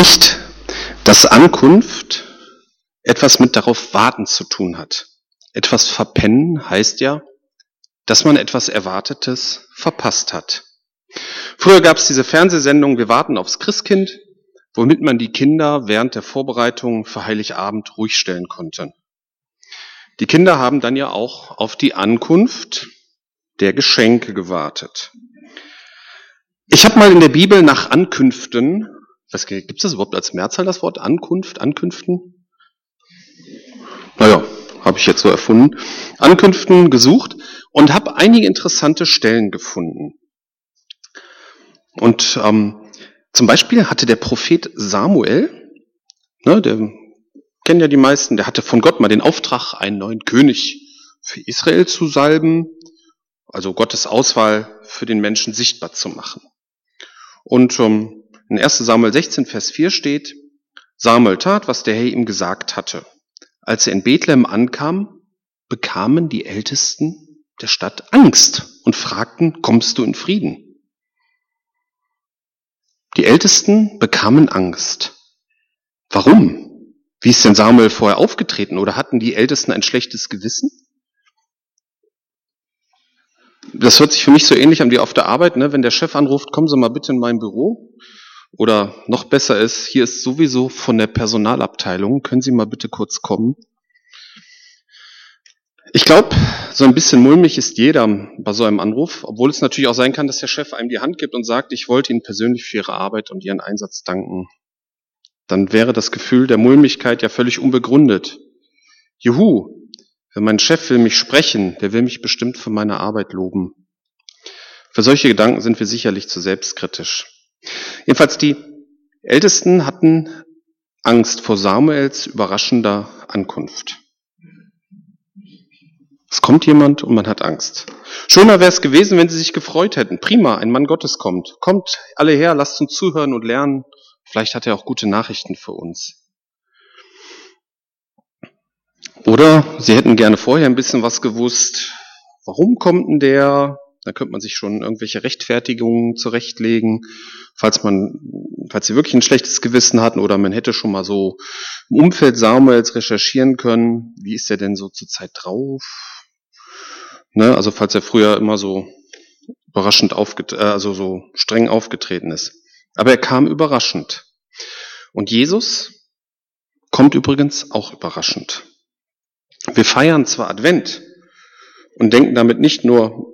Nicht, dass Ankunft etwas mit darauf warten zu tun hat. Etwas verpennen heißt ja, dass man etwas Erwartetes verpasst hat. Früher gab es diese Fernsehsendung Wir warten aufs Christkind, womit man die Kinder während der Vorbereitung für Heiligabend ruhig stellen konnte. Die Kinder haben dann ja auch auf die Ankunft der Geschenke gewartet. Ich habe mal in der Bibel nach Ankünften, was gibt es das überhaupt als Mehrzahl das Wort Ankunft, Ankünften? Naja, habe ich jetzt so erfunden. Ankünften gesucht und habe einige interessante Stellen gefunden. Und ähm, zum Beispiel hatte der Prophet Samuel, ne, der kennen ja die meisten, der hatte von Gott mal den Auftrag, einen neuen König für Israel zu salben, also Gottes Auswahl für den Menschen sichtbar zu machen. Und ähm, in 1 Samuel 16, Vers 4 steht, Samuel tat, was der Herr ihm gesagt hatte. Als er in Bethlehem ankam, bekamen die Ältesten der Stadt Angst und fragten, kommst du in Frieden? Die Ältesten bekamen Angst. Warum? Wie ist denn Samuel vorher aufgetreten? Oder hatten die Ältesten ein schlechtes Gewissen? Das hört sich für mich so ähnlich an wie auf der Arbeit, ne? wenn der Chef anruft, kommen Sie mal bitte in mein Büro. Oder noch besser ist, hier ist sowieso von der Personalabteilung, können Sie mal bitte kurz kommen. Ich glaube, so ein bisschen mulmig ist jeder bei so einem Anruf, obwohl es natürlich auch sein kann, dass der Chef einem die Hand gibt und sagt, ich wollte Ihnen persönlich für Ihre Arbeit und Ihren Einsatz danken. Dann wäre das Gefühl der Mulmigkeit ja völlig unbegründet. Juhu, wenn mein Chef will mich sprechen, der will mich bestimmt für meine Arbeit loben. Für solche Gedanken sind wir sicherlich zu selbstkritisch. Jedenfalls die Ältesten hatten Angst vor Samuels überraschender Ankunft. Es kommt jemand und man hat Angst. Schöner wäre es gewesen, wenn sie sich gefreut hätten. Prima, ein Mann Gottes kommt. Kommt alle her, lasst uns zuhören und lernen. Vielleicht hat er auch gute Nachrichten für uns. Oder sie hätten gerne vorher ein bisschen was gewusst. Warum kommt denn der? Da könnte man sich schon irgendwelche Rechtfertigungen zurechtlegen, falls man, falls sie wirklich ein schlechtes Gewissen hatten oder man hätte schon mal so im Umfeld Samuels recherchieren können. Wie ist er denn so zur Zeit drauf? Ne? Also falls er früher immer so überraschend aufget äh, also so streng aufgetreten ist. Aber er kam überraschend. Und Jesus kommt übrigens auch überraschend. Wir feiern zwar Advent und denken damit nicht nur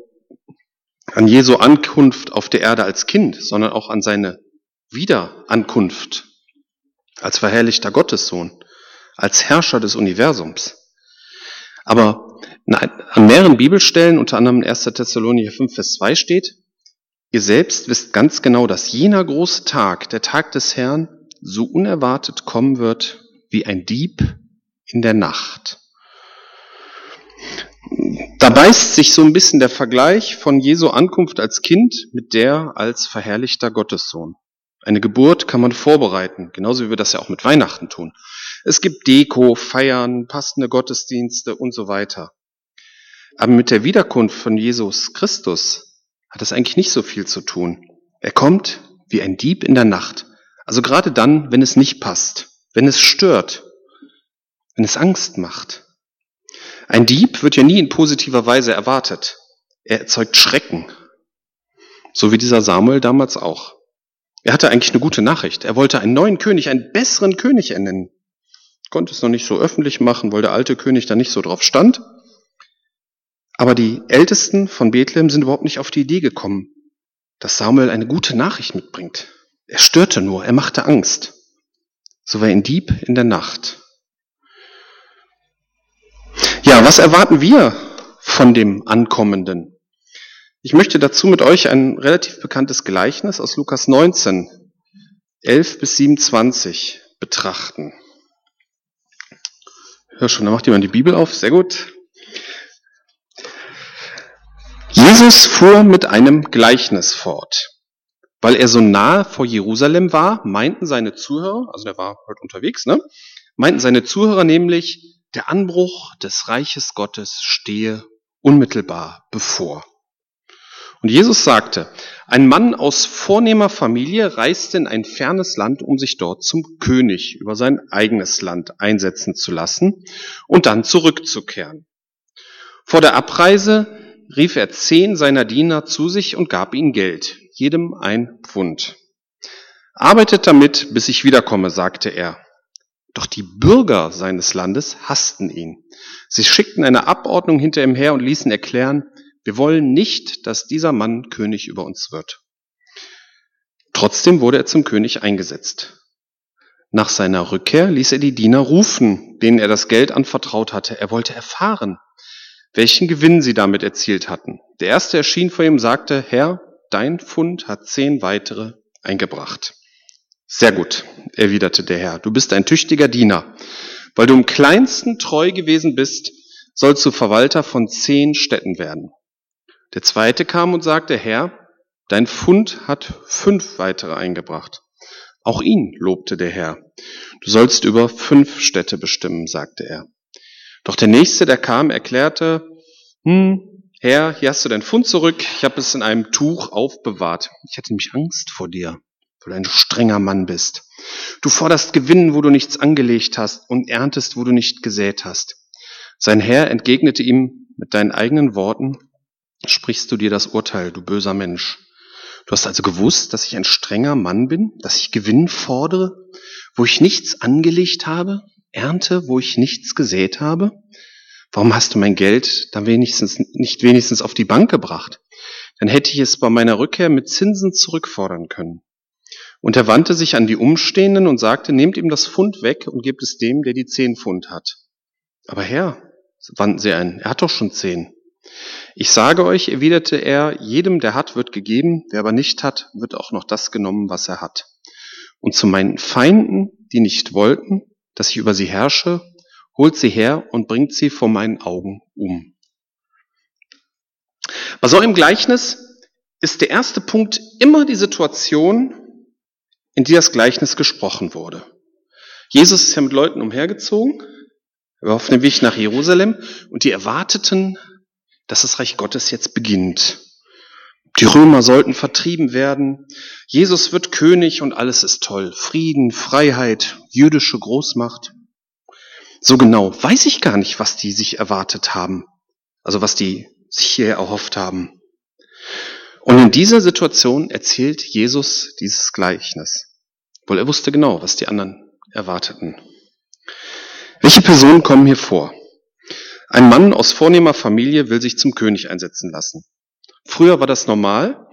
an Jesu Ankunft auf der Erde als Kind, sondern auch an seine Wiederankunft als verherrlichter Gottessohn, als Herrscher des Universums. Aber an mehreren Bibelstellen, unter anderem in 1. Thessalonicher 5, Vers 2 steht, ihr selbst wisst ganz genau, dass jener große Tag, der Tag des Herrn, so unerwartet kommen wird wie ein Dieb in der Nacht. Da beißt sich so ein bisschen der Vergleich von Jesu Ankunft als Kind mit der als verherrlichter Gottessohn. Eine Geburt kann man vorbereiten, genauso wie wir das ja auch mit Weihnachten tun. Es gibt Deko, Feiern, passende Gottesdienste und so weiter. Aber mit der Wiederkunft von Jesus Christus hat es eigentlich nicht so viel zu tun. Er kommt wie ein Dieb in der Nacht. Also gerade dann, wenn es nicht passt, wenn es stört, wenn es Angst macht. Ein Dieb wird ja nie in positiver Weise erwartet. Er erzeugt Schrecken. So wie dieser Samuel damals auch. Er hatte eigentlich eine gute Nachricht. Er wollte einen neuen König, einen besseren König ernennen. Konnte es noch nicht so öffentlich machen, weil der alte König da nicht so drauf stand. Aber die Ältesten von Bethlehem sind überhaupt nicht auf die Idee gekommen, dass Samuel eine gute Nachricht mitbringt. Er störte nur, er machte Angst. So war ein Dieb in der Nacht. Was erwarten wir von dem Ankommenden? Ich möchte dazu mit euch ein relativ bekanntes Gleichnis aus Lukas 19, 11 bis 27 betrachten. Hör schon, da macht jemand die Bibel auf, sehr gut. Jesus fuhr mit einem Gleichnis fort. Weil er so nahe vor Jerusalem war, meinten seine Zuhörer, also er war heute unterwegs, ne? Meinten seine Zuhörer nämlich, der Anbruch des Reiches Gottes stehe unmittelbar bevor. Und Jesus sagte, ein Mann aus vornehmer Familie reiste in ein fernes Land, um sich dort zum König über sein eigenes Land einsetzen zu lassen und dann zurückzukehren. Vor der Abreise rief er zehn seiner Diener zu sich und gab ihnen Geld, jedem ein Pfund. Arbeitet damit, bis ich wiederkomme, sagte er. Doch die Bürger seines Landes hassten ihn. Sie schickten eine Abordnung hinter ihm her und ließen erklären, wir wollen nicht, dass dieser Mann König über uns wird. Trotzdem wurde er zum König eingesetzt. Nach seiner Rückkehr ließ er die Diener rufen, denen er das Geld anvertraut hatte. Er wollte erfahren, welchen Gewinn sie damit erzielt hatten. Der erste erschien vor ihm und sagte, Herr, dein Fund hat zehn weitere eingebracht. Sehr gut, erwiderte der Herr, du bist ein tüchtiger Diener. Weil du im kleinsten treu gewesen bist, sollst du Verwalter von zehn Städten werden. Der zweite kam und sagte, Herr, dein Fund hat fünf weitere eingebracht. Auch ihn lobte der Herr. Du sollst über fünf Städte bestimmen, sagte er. Doch der nächste, der kam, erklärte, hm, Herr, hier hast du dein Fund zurück, ich habe es in einem Tuch aufbewahrt. Ich hatte nämlich Angst vor dir, weil du ein strenger Mann bist. Du forderst Gewinn, wo du nichts angelegt hast und erntest, wo du nicht gesät hast. Sein Herr entgegnete ihm mit deinen eigenen Worten, sprichst du dir das Urteil, du böser Mensch. Du hast also gewusst, dass ich ein strenger Mann bin, dass ich Gewinn fordere, wo ich nichts angelegt habe, ernte, wo ich nichts gesät habe? Warum hast du mein Geld dann wenigstens, nicht wenigstens auf die Bank gebracht? Dann hätte ich es bei meiner Rückkehr mit Zinsen zurückfordern können. Und er wandte sich an die Umstehenden und sagte, nehmt ihm das Pfund weg und gebt es dem, der die zehn Pfund hat. Aber Herr, wandten sie ein, er hat doch schon zehn. Ich sage euch, erwiderte er, jedem, der hat, wird gegeben, wer aber nicht hat, wird auch noch das genommen, was er hat. Und zu meinen Feinden, die nicht wollten, dass ich über sie herrsche, holt sie her und bringt sie vor meinen Augen um. Bei so einem Gleichnis ist der erste Punkt immer die Situation, in die das Gleichnis gesprochen wurde. Jesus ist ja mit Leuten umhergezogen, er war auf dem Weg nach Jerusalem und die erwarteten dass das Reich Gottes jetzt beginnt. Die Römer sollten vertrieben werden. Jesus wird König und alles ist toll. Frieden, Freiheit, jüdische Großmacht. So genau weiß ich gar nicht, was die sich erwartet haben. Also was die sich hier erhofft haben. Und in dieser Situation erzählt Jesus dieses Gleichnis. Wohl er wusste genau, was die anderen erwarteten. Welche Personen kommen hier vor? Ein Mann aus vornehmer Familie will sich zum König einsetzen lassen. Früher war das normal,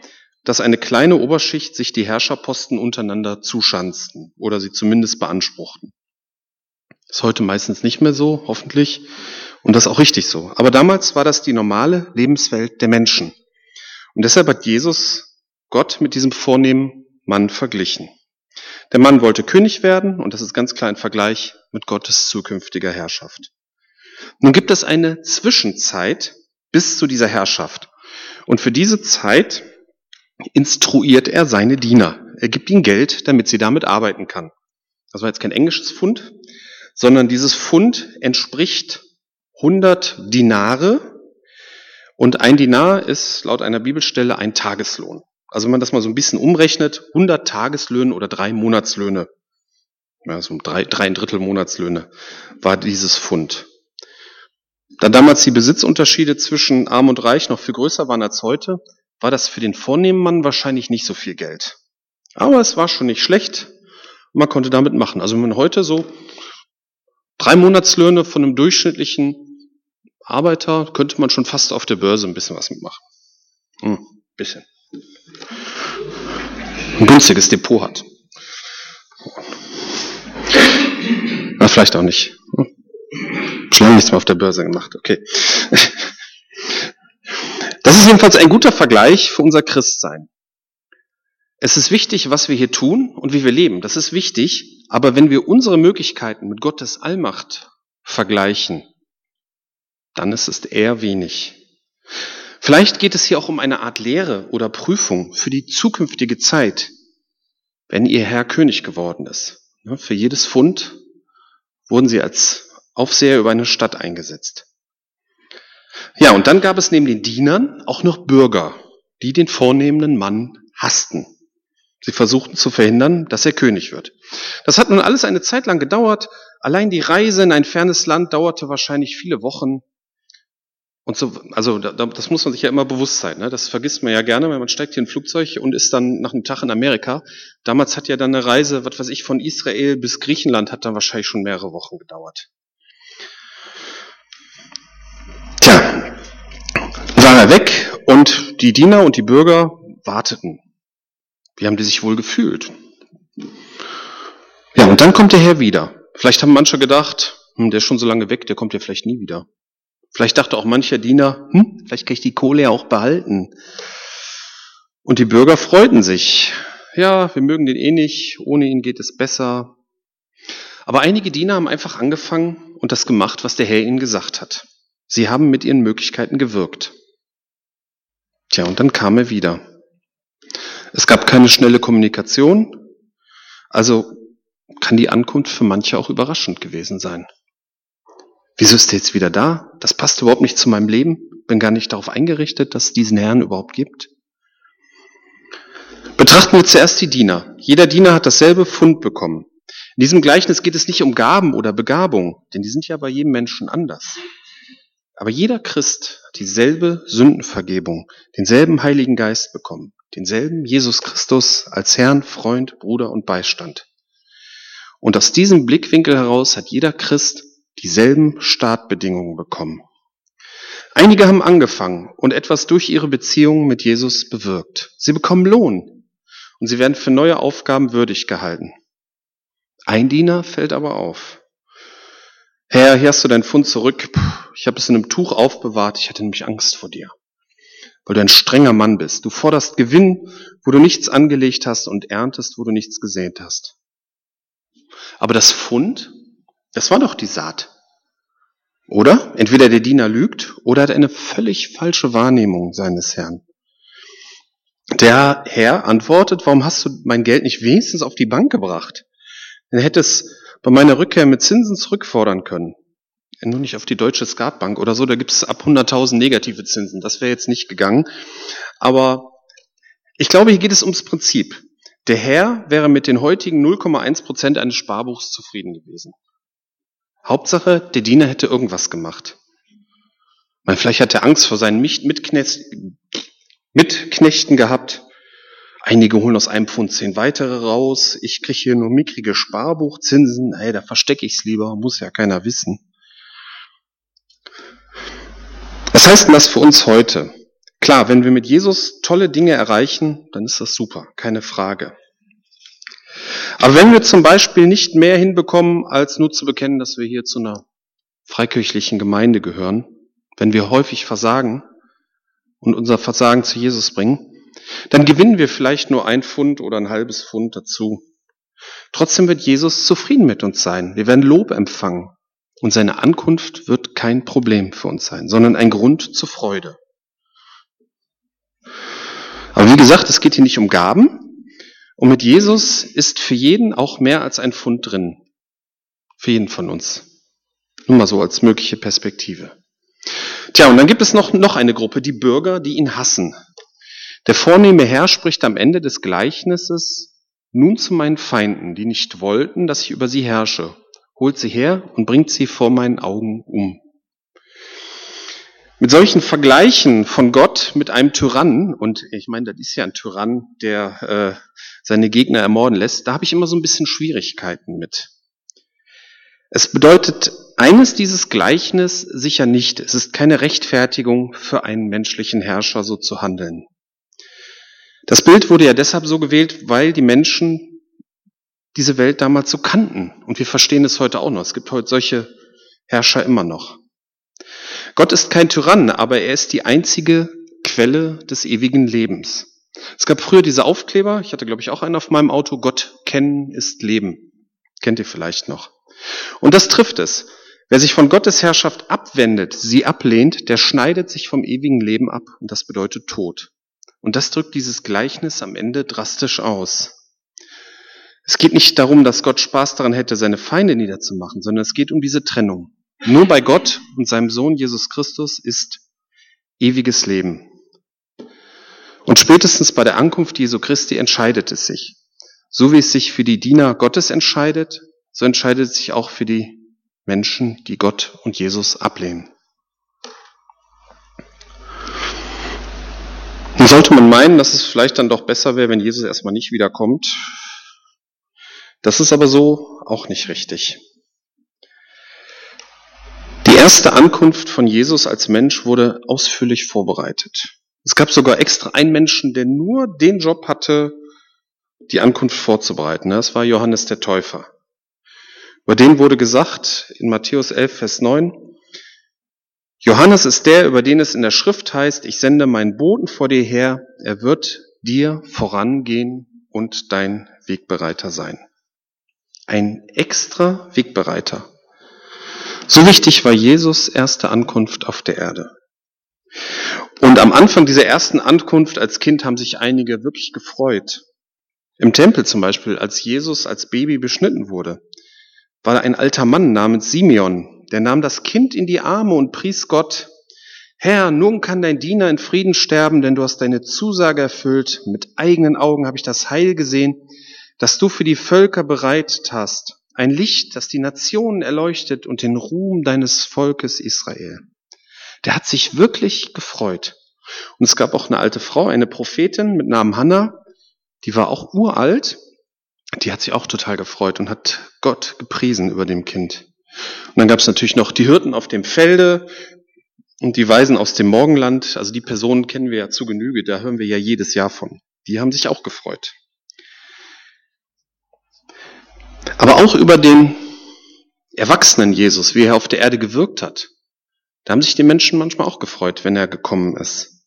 dass eine kleine Oberschicht sich die Herrscherposten untereinander zuschanzten oder sie zumindest beanspruchten. Ist heute meistens nicht mehr so, hoffentlich, und das ist auch richtig so. Aber damals war das die normale Lebenswelt der Menschen. Und deshalb hat Jesus Gott mit diesem vornehmen Mann verglichen. Der Mann wollte König werden, und das ist ganz klar ein Vergleich mit Gottes zukünftiger Herrschaft. Nun gibt es eine Zwischenzeit bis zu dieser Herrschaft. Und für diese Zeit instruiert er seine Diener. Er gibt ihnen Geld, damit sie damit arbeiten kann. Das war jetzt kein englisches Pfund, sondern dieses Pfund entspricht 100 Dinare. Und ein Dinar ist laut einer Bibelstelle ein Tageslohn. Also wenn man das mal so ein bisschen umrechnet, 100 Tageslöhne oder drei Monatslöhne, ja, so drei, drei Drittel Monatslöhne war dieses Pfund. Da damals die Besitzunterschiede zwischen Arm und Reich noch viel größer waren als heute, war das für den vornehmen Mann wahrscheinlich nicht so viel Geld. Aber es war schon nicht schlecht. Man konnte damit machen. Also wenn man heute so drei Monatslöhne von einem durchschnittlichen Arbeiter, könnte man schon fast auf der Börse ein bisschen was mitmachen. Hm, bisschen. Ein günstiges Depot hat. Na, vielleicht auch nicht. Hm. Schon nichts mehr auf der Börse gemacht, okay. Das ist jedenfalls ein guter Vergleich für unser Christsein. Es ist wichtig, was wir hier tun und wie wir leben. Das ist wichtig. Aber wenn wir unsere Möglichkeiten mit Gottes Allmacht vergleichen, dann ist es eher wenig. Vielleicht geht es hier auch um eine Art Lehre oder Prüfung für die zukünftige Zeit, wenn ihr Herr König geworden ist. Für jedes Pfund wurden sie als Aufseher über eine Stadt eingesetzt. Ja, und dann gab es neben den Dienern auch noch Bürger, die den vornehmenden Mann hassten. Sie versuchten zu verhindern, dass er König wird. Das hat nun alles eine Zeit lang gedauert. Allein die Reise in ein fernes Land dauerte wahrscheinlich viele Wochen. Und so, also das muss man sich ja immer bewusst sein. Ne? Das vergisst man ja gerne, wenn man steigt hier in ein Flugzeug und ist dann nach einem Tag in Amerika. Damals hat ja dann eine Reise, was weiß ich, von Israel bis Griechenland hat dann wahrscheinlich schon mehrere Wochen gedauert. Tja, war er weg und die Diener und die Bürger warteten. Wie haben die sich wohl gefühlt? Ja, und dann kommt der Herr wieder. Vielleicht haben manche gedacht, hm, der ist schon so lange weg, der kommt ja vielleicht nie wieder. Vielleicht dachte auch mancher Diener, hm, vielleicht kann ich die Kohle ja auch behalten. Und die Bürger freuten sich. Ja, wir mögen den eh nicht, ohne ihn geht es besser. Aber einige Diener haben einfach angefangen und das gemacht, was der Herr ihnen gesagt hat. Sie haben mit ihren Möglichkeiten gewirkt. Tja, und dann kam er wieder. Es gab keine schnelle Kommunikation, also kann die Ankunft für manche auch überraschend gewesen sein. Wieso ist er jetzt wieder da? Das passt überhaupt nicht zu meinem Leben. Bin gar nicht darauf eingerichtet, dass es diesen Herrn überhaupt gibt. Betrachten wir zuerst die Diener. Jeder Diener hat dasselbe Fund bekommen. In diesem Gleichnis geht es nicht um Gaben oder Begabung, denn die sind ja bei jedem Menschen anders. Aber jeder Christ hat dieselbe Sündenvergebung, denselben Heiligen Geist bekommen denselben Jesus Christus als Herrn, Freund, Bruder und Beistand. Und aus diesem Blickwinkel heraus hat jeder Christ dieselben Startbedingungen bekommen. Einige haben angefangen und etwas durch ihre Beziehung mit Jesus bewirkt. Sie bekommen Lohn und sie werden für neue Aufgaben würdig gehalten. Ein Diener fällt aber auf. Herr, hier hast du dein Fund zurück. Ich habe es in einem Tuch aufbewahrt. Ich hatte nämlich Angst vor dir weil du ein strenger Mann bist. Du forderst Gewinn, wo du nichts angelegt hast und erntest, wo du nichts gesät hast. Aber das Fund, das war doch die Saat. Oder? Entweder der Diener lügt oder hat eine völlig falsche Wahrnehmung seines Herrn. Der Herr antwortet, warum hast du mein Geld nicht wenigstens auf die Bank gebracht? Dann hätte es bei meiner Rückkehr mit Zinsen zurückfordern können nur nicht auf die deutsche Skatbank oder so, da gibt es ab 100.000 negative Zinsen. Das wäre jetzt nicht gegangen. Aber ich glaube, hier geht es ums Prinzip. Der Herr wäre mit den heutigen 0,1 Prozent eines Sparbuchs zufrieden gewesen. Hauptsache, der Diener hätte irgendwas gemacht. Man, vielleicht hat er Angst vor seinen Mitknechten gehabt. Einige holen aus einem Pfund zehn weitere raus. Ich kriege hier nur mickrige Sparbuchzinsen. Hey, da verstecke ich's lieber, muss ja keiner wissen. Was heißt denn das für uns heute? Klar, wenn wir mit Jesus tolle Dinge erreichen, dann ist das super, keine Frage. Aber wenn wir zum Beispiel nicht mehr hinbekommen, als nur zu bekennen, dass wir hier zu einer freikirchlichen Gemeinde gehören, wenn wir häufig versagen und unser Versagen zu Jesus bringen, dann gewinnen wir vielleicht nur ein Pfund oder ein halbes Pfund dazu. Trotzdem wird Jesus zufrieden mit uns sein. Wir werden Lob empfangen. Und seine Ankunft wird kein Problem für uns sein, sondern ein Grund zur Freude. Aber wie gesagt, es geht hier nicht um Gaben. Und mit Jesus ist für jeden auch mehr als ein Pfund drin. Für jeden von uns. Nur mal so als mögliche Perspektive. Tja, und dann gibt es noch, noch eine Gruppe, die Bürger, die ihn hassen. Der vornehme Herr spricht am Ende des Gleichnisses, nun zu meinen Feinden, die nicht wollten, dass ich über sie herrsche holt sie her und bringt sie vor meinen Augen um. Mit solchen Vergleichen von Gott mit einem Tyrannen, und ich meine, das ist ja ein Tyrann, der äh, seine Gegner ermorden lässt, da habe ich immer so ein bisschen Schwierigkeiten mit. Es bedeutet eines dieses Gleichnis sicher nicht. Es ist keine Rechtfertigung für einen menschlichen Herrscher, so zu handeln. Das Bild wurde ja deshalb so gewählt, weil die Menschen diese Welt damals so kannten. Und wir verstehen es heute auch noch. Es gibt heute solche Herrscher immer noch. Gott ist kein Tyrann, aber er ist die einzige Quelle des ewigen Lebens. Es gab früher diese Aufkleber, ich hatte glaube ich auch einen auf meinem Auto, Gott kennen ist Leben. Kennt ihr vielleicht noch. Und das trifft es. Wer sich von Gottes Herrschaft abwendet, sie ablehnt, der schneidet sich vom ewigen Leben ab und das bedeutet Tod. Und das drückt dieses Gleichnis am Ende drastisch aus. Es geht nicht darum, dass Gott Spaß daran hätte, seine Feinde niederzumachen, sondern es geht um diese Trennung. Nur bei Gott und seinem Sohn Jesus Christus ist ewiges Leben. Und spätestens bei der Ankunft Jesu Christi entscheidet es sich. So wie es sich für die Diener Gottes entscheidet, so entscheidet es sich auch für die Menschen, die Gott und Jesus ablehnen. Nun sollte man meinen, dass es vielleicht dann doch besser wäre, wenn Jesus erstmal nicht wiederkommt. Das ist aber so auch nicht richtig. Erste Ankunft von Jesus als Mensch wurde ausführlich vorbereitet. Es gab sogar extra einen Menschen, der nur den Job hatte, die Ankunft vorzubereiten. Das war Johannes der Täufer. Über den wurde gesagt in Matthäus 11, Vers 9, Johannes ist der, über den es in der Schrift heißt, ich sende meinen Boten vor dir her, er wird dir vorangehen und dein Wegbereiter sein. Ein extra Wegbereiter. So wichtig war Jesus erste Ankunft auf der Erde. Und am Anfang dieser ersten Ankunft als Kind haben sich einige wirklich gefreut. Im Tempel zum Beispiel, als Jesus als Baby beschnitten wurde, war ein alter Mann namens Simeon, der nahm das Kind in die Arme und pries Gott. Herr, nun kann dein Diener in Frieden sterben, denn du hast deine Zusage erfüllt. Mit eigenen Augen habe ich das Heil gesehen, das du für die Völker bereitet hast. Ein Licht, das die Nationen erleuchtet und den Ruhm deines Volkes Israel. Der hat sich wirklich gefreut. Und es gab auch eine alte Frau, eine Prophetin mit Namen Hannah, die war auch uralt, die hat sich auch total gefreut und hat Gott gepriesen über dem Kind. Und dann gab es natürlich noch die Hirten auf dem Felde und die Weisen aus dem Morgenland. Also die Personen kennen wir ja zu Genüge, da hören wir ja jedes Jahr von. Die haben sich auch gefreut. Aber auch über den Erwachsenen Jesus, wie er auf der Erde gewirkt hat. Da haben sich die Menschen manchmal auch gefreut, wenn er gekommen ist.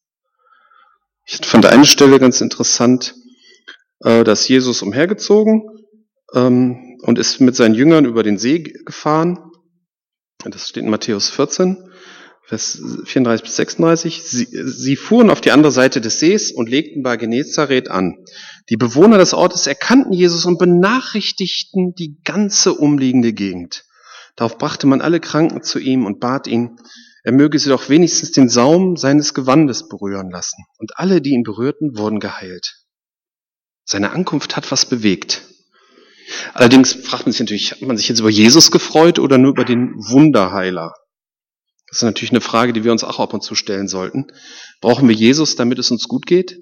Ich fand eine Stelle ganz interessant, äh, dass Jesus umhergezogen ähm, und ist mit seinen Jüngern über den See gefahren. Das steht in Matthäus 14, Vers 34 bis 36. Sie, sie fuhren auf die andere Seite des Sees und legten bei Genezareth an. Die Bewohner des Ortes erkannten Jesus und benachrichtigten die ganze umliegende Gegend. Darauf brachte man alle Kranken zu ihm und bat ihn, er möge sie doch wenigstens den Saum seines Gewandes berühren lassen. Und alle, die ihn berührten, wurden geheilt. Seine Ankunft hat was bewegt. Allerdings fragt man sich natürlich, hat man sich jetzt über Jesus gefreut oder nur über den Wunderheiler? Das ist natürlich eine Frage, die wir uns auch ab und zu stellen sollten. Brauchen wir Jesus, damit es uns gut geht?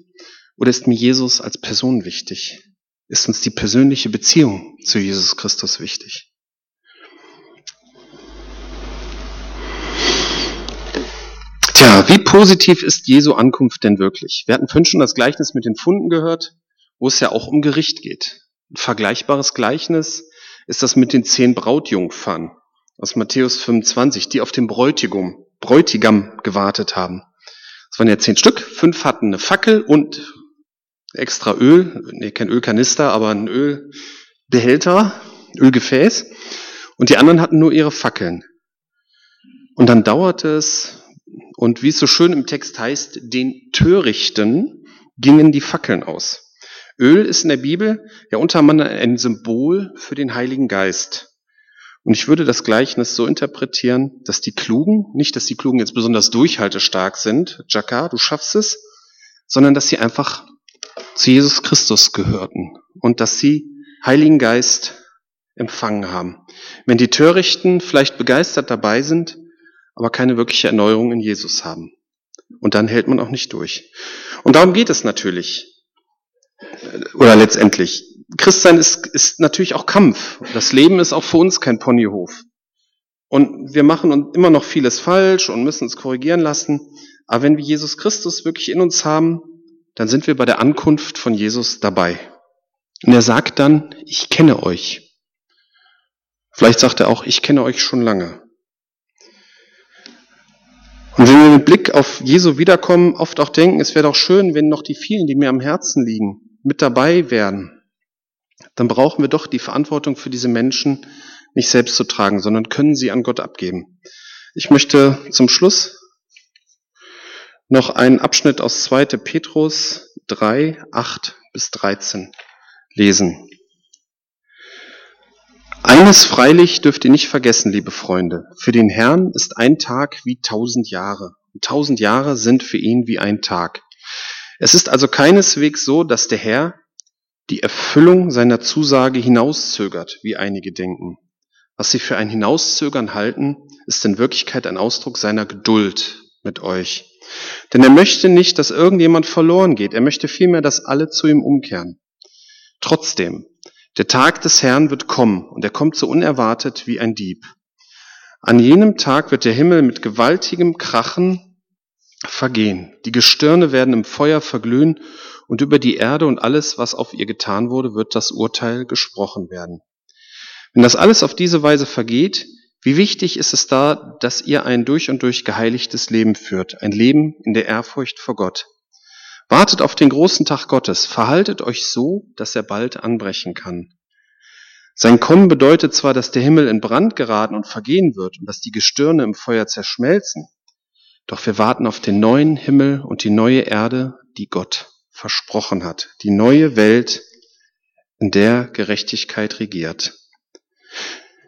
Oder ist mir Jesus als Person wichtig? Ist uns die persönliche Beziehung zu Jesus Christus wichtig? Tja, wie positiv ist Jesu Ankunft denn wirklich? Wir hatten vorhin schon das Gleichnis mit den Funden gehört wo es ja auch um Gericht geht. Ein vergleichbares Gleichnis ist das mit den zehn Brautjungfern aus Matthäus 25, die auf den Bräutigam, Bräutigam gewartet haben. Es waren ja zehn Stück, fünf hatten eine Fackel und extra Öl, nee, kein Ölkanister, aber ein Ölbehälter, Ölgefäß. Und die anderen hatten nur ihre Fackeln. Und dann dauerte es, und wie es so schön im Text heißt, den Törichten gingen die Fackeln aus. Öl ist in der Bibel ja unter anderem ein Symbol für den Heiligen Geist. Und ich würde das Gleichnis so interpretieren, dass die Klugen, nicht dass die Klugen jetzt besonders durchhaltestark sind, Jaka, du schaffst es, sondern dass sie einfach zu Jesus Christus gehörten und dass sie Heiligen Geist empfangen haben. Wenn die Törichten vielleicht begeistert dabei sind, aber keine wirkliche Erneuerung in Jesus haben. Und dann hält man auch nicht durch. Und darum geht es natürlich oder letztendlich. Christsein ist, ist natürlich auch Kampf. Das Leben ist auch für uns kein Ponyhof. Und wir machen immer noch vieles falsch und müssen uns korrigieren lassen. Aber wenn wir Jesus Christus wirklich in uns haben, dann sind wir bei der Ankunft von Jesus dabei. Und er sagt dann, ich kenne euch. Vielleicht sagt er auch, ich kenne euch schon lange. Und wenn wir mit Blick auf Jesu Wiederkommen oft auch denken, es wäre doch schön, wenn noch die vielen, die mir am Herzen liegen, mit dabei wären, dann brauchen wir doch die Verantwortung für diese Menschen nicht selbst zu tragen, sondern können sie an Gott abgeben. Ich möchte zum Schluss noch einen Abschnitt aus 2. Petrus 3, 8 bis 13 lesen. Eines freilich dürft ihr nicht vergessen, liebe Freunde. Für den Herrn ist ein Tag wie tausend Jahre. Und tausend Jahre sind für ihn wie ein Tag. Es ist also keineswegs so, dass der Herr die Erfüllung seiner Zusage hinauszögert, wie einige denken. Was sie für ein Hinauszögern halten, ist in Wirklichkeit ein Ausdruck seiner Geduld mit euch. Denn er möchte nicht, dass irgendjemand verloren geht. Er möchte vielmehr, dass alle zu ihm umkehren. Trotzdem, der Tag des Herrn wird kommen und er kommt so unerwartet wie ein Dieb. An jenem Tag wird der Himmel mit gewaltigem Krachen vergehen. Die Gestirne werden im Feuer verglühen und über die Erde und alles, was auf ihr getan wurde, wird das Urteil gesprochen werden. Wenn das alles auf diese Weise vergeht, wie wichtig ist es da, dass ihr ein durch und durch geheiligtes Leben führt, ein Leben in der Ehrfurcht vor Gott. Wartet auf den großen Tag Gottes, verhaltet euch so, dass er bald anbrechen kann. Sein Kommen bedeutet zwar, dass der Himmel in Brand geraten und vergehen wird und dass die Gestirne im Feuer zerschmelzen, doch wir warten auf den neuen Himmel und die neue Erde, die Gott versprochen hat, die neue Welt, in der Gerechtigkeit regiert.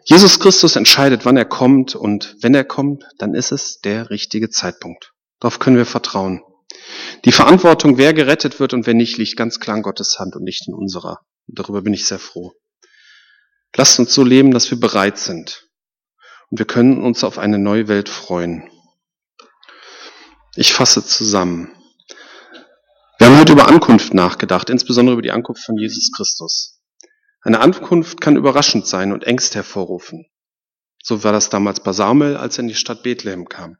Jesus Christus entscheidet, wann er kommt und wenn er kommt, dann ist es der richtige Zeitpunkt. Darauf können wir vertrauen. Die Verantwortung, wer gerettet wird und wer nicht, liegt ganz klar in Gottes Hand und nicht in unserer. Und darüber bin ich sehr froh. Lasst uns so leben, dass wir bereit sind. Und wir können uns auf eine neue Welt freuen. Ich fasse zusammen. Wir haben heute über Ankunft nachgedacht, insbesondere über die Ankunft von Jesus Christus. Eine Ankunft kann überraschend sein und Ängste hervorrufen. So war das damals bei Samuel, als er in die Stadt Bethlehem kam.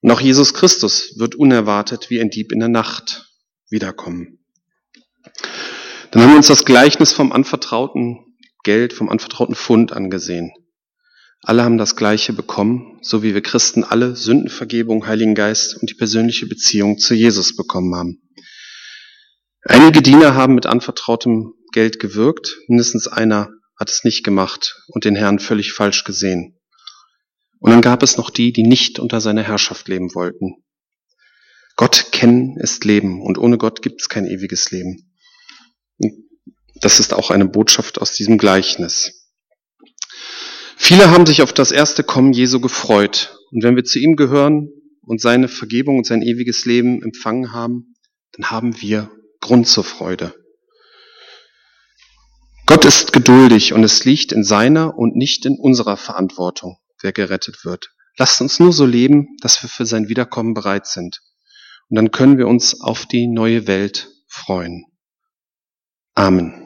Und auch Jesus Christus wird unerwartet wie ein Dieb in der Nacht wiederkommen. Dann haben wir uns das Gleichnis vom anvertrauten Geld, vom anvertrauten Fund angesehen. Alle haben das Gleiche bekommen, so wie wir Christen alle Sündenvergebung, Heiligen Geist und die persönliche Beziehung zu Jesus bekommen haben. Einige Diener haben mit anvertrautem Geld gewirkt, mindestens einer hat es nicht gemacht und den Herrn völlig falsch gesehen. Und dann gab es noch die, die nicht unter seiner Herrschaft leben wollten. Gott kennen ist Leben und ohne Gott gibt es kein ewiges Leben. Das ist auch eine Botschaft aus diesem Gleichnis. Viele haben sich auf das erste Kommen Jesu gefreut. Und wenn wir zu ihm gehören und seine Vergebung und sein ewiges Leben empfangen haben, dann haben wir Grund zur Freude. Gott ist geduldig und es liegt in seiner und nicht in unserer Verantwortung, wer gerettet wird. Lasst uns nur so leben, dass wir für sein Wiederkommen bereit sind. Und dann können wir uns auf die neue Welt freuen. Amen.